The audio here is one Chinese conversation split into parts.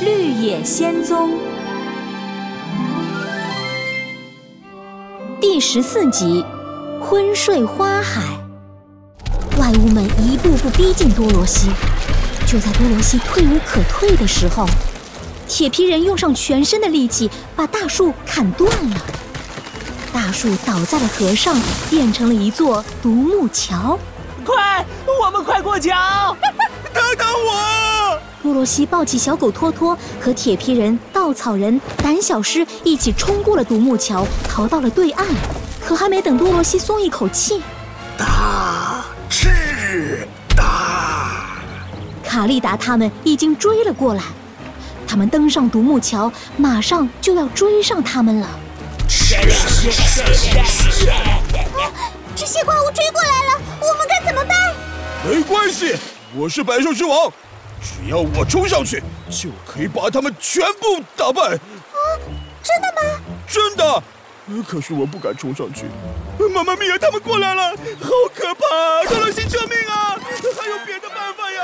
绿野仙踪》第十四集《昏睡花海》。怪物们一步步逼近多罗西，就在多罗西退无可退的时候，铁皮人用上全身的力气把大树砍断了。大树倒在了河上，变成了一座独木桥。快，我们快过桥！等等我！多罗西抱起小狗托托，和铁皮人、稻草人、胆小狮一起冲过了独木桥，逃到了对岸。可还没等多罗西松一口气，大是大，卡利达他们已经追了过来。他们登上独木桥，马上就要追上他们了。这些怪物追过来了，我们该怎么办？没关系，我是百兽之王，只要我冲上去，就可以把他们全部打败。啊，真的吗？真的。可是我不敢冲上去。妈妈咪呀，他们过来了，好可怕！多罗西，救命啊！还有别的办法呀？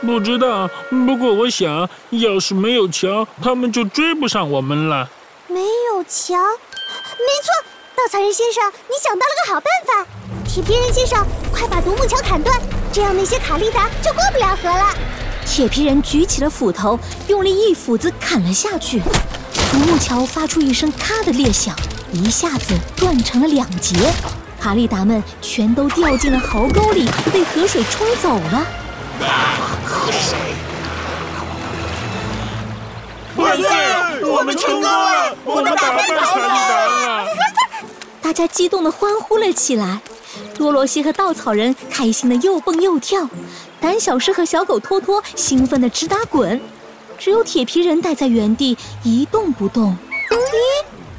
不知道，不过我想要是没有桥，他们就追不上我们了。没有桥，没错。稻草人先生，你想到了个好办法。铁皮人先生，快把独木桥砍断，这样那些卡利达就过不了河了。铁皮人举起了斧头，用力一斧子砍了下去，独木桥发出一声咔的裂响，一下子断成了两截。卡利达们全都掉进了壕沟里，被河水冲走了。河水！万岁！我们成功了！我们打败卡利达了！大家激动地欢呼了起来。多罗西和稻草人开心的又蹦又跳，胆小狮和小狗托托兴奋的直打滚，只有铁皮人待在原地一动不动。咦，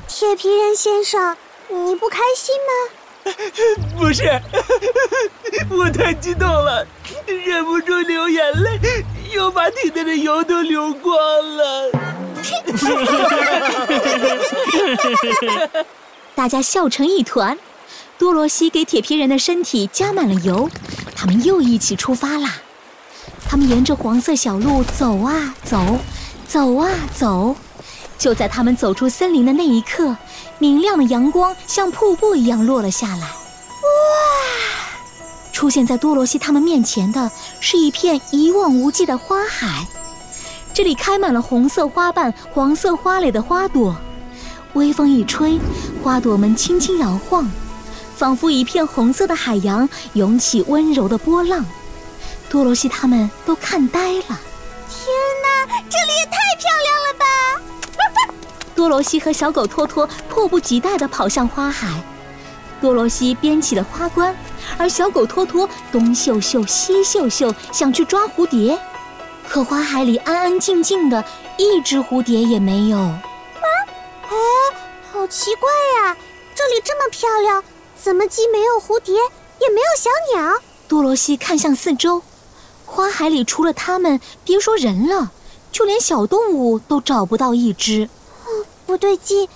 铁皮人先生，你不开心吗？不是，我太激动了，忍不住流眼泪，又把体内的油都流光了。大家笑成一团。多罗西给铁皮人的身体加满了油，他们又一起出发啦。他们沿着黄色小路走啊走，走啊走。就在他们走出森林的那一刻，明亮的阳光像瀑布一样落了下来。哇！出现在多罗西他们面前的是一片一望无际的花海，这里开满了红色花瓣、黄色花蕾的花朵。微风一吹，花朵们轻轻摇晃，仿佛一片红色的海洋涌起温柔的波浪。多罗西他们都看呆了。天哪，这里也太漂亮了吧！多罗西和小狗托托迫不及待地跑向花海。多罗西编起了花冠，而小狗托托东嗅嗅西嗅嗅，想去抓蝴蝶。可花海里安安静静的，一只蝴蝶也没有。好奇怪呀，这里这么漂亮，怎么既没有蝴蝶，也没有小鸟？多罗西看向四周，花海里除了他们，别说人了，就连小动物都找不到一只。嗯，不对劲！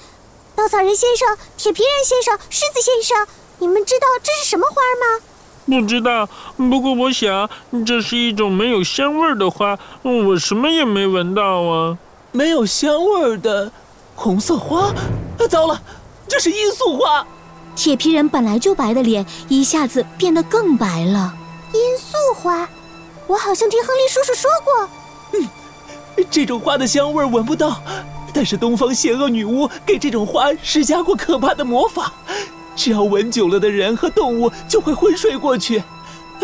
稻草人先生、铁皮人先生、狮子先生，你们知道这是什么花吗？不知道，不过我想这是一种没有香味的花，我什么也没闻到啊。没有香味的红色花。糟了，这是罂粟花！铁皮人本来就白的脸一下子变得更白了。罂粟花，我好像听亨利叔叔说过。嗯，这种花的香味闻不到，但是东方邪恶女巫给这种花施加过可怕的魔法，只要闻久了的人和动物就会昏睡过去。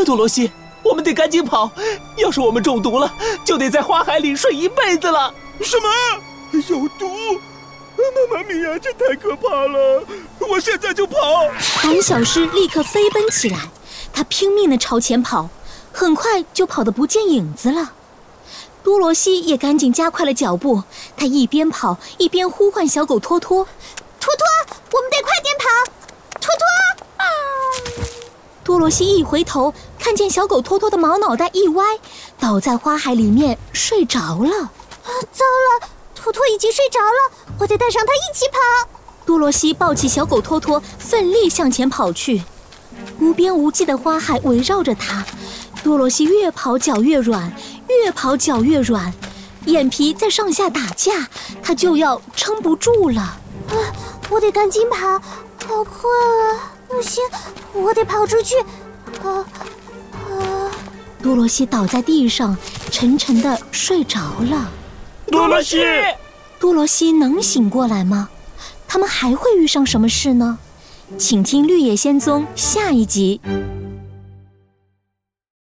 多罗西，我们得赶紧跑，要是我们中毒了，就得在花海里睡一辈子了。什么？有毒？妈妈咪呀，这太可怕了！我现在就跑。胆小狮立刻飞奔起来，他拼命地朝前跑，很快就跑得不见影子了。多罗西也赶紧加快了脚步，他一边跑一边呼唤小狗托托：“托托，我们得快点跑！托托！”啊！多罗西一回头，看见小狗托托的毛脑袋一歪，倒在花海里面睡着了。啊，糟了！托托已经睡着了，我得带上他一起跑。多罗西抱起小狗托托，奋力向前跑去。无边无际的花海围绕着他，多罗西越跑脚越软，越跑脚越软。眼皮在上下打架，它就要撑不住了。啊，我得赶紧跑，好困啊！不行，我得跑出去。啊啊！多罗西倒在地上，沉沉的睡着了。多罗西，多罗西能醒过来吗？他们还会遇上什么事呢？请听《绿野仙踪》下一集。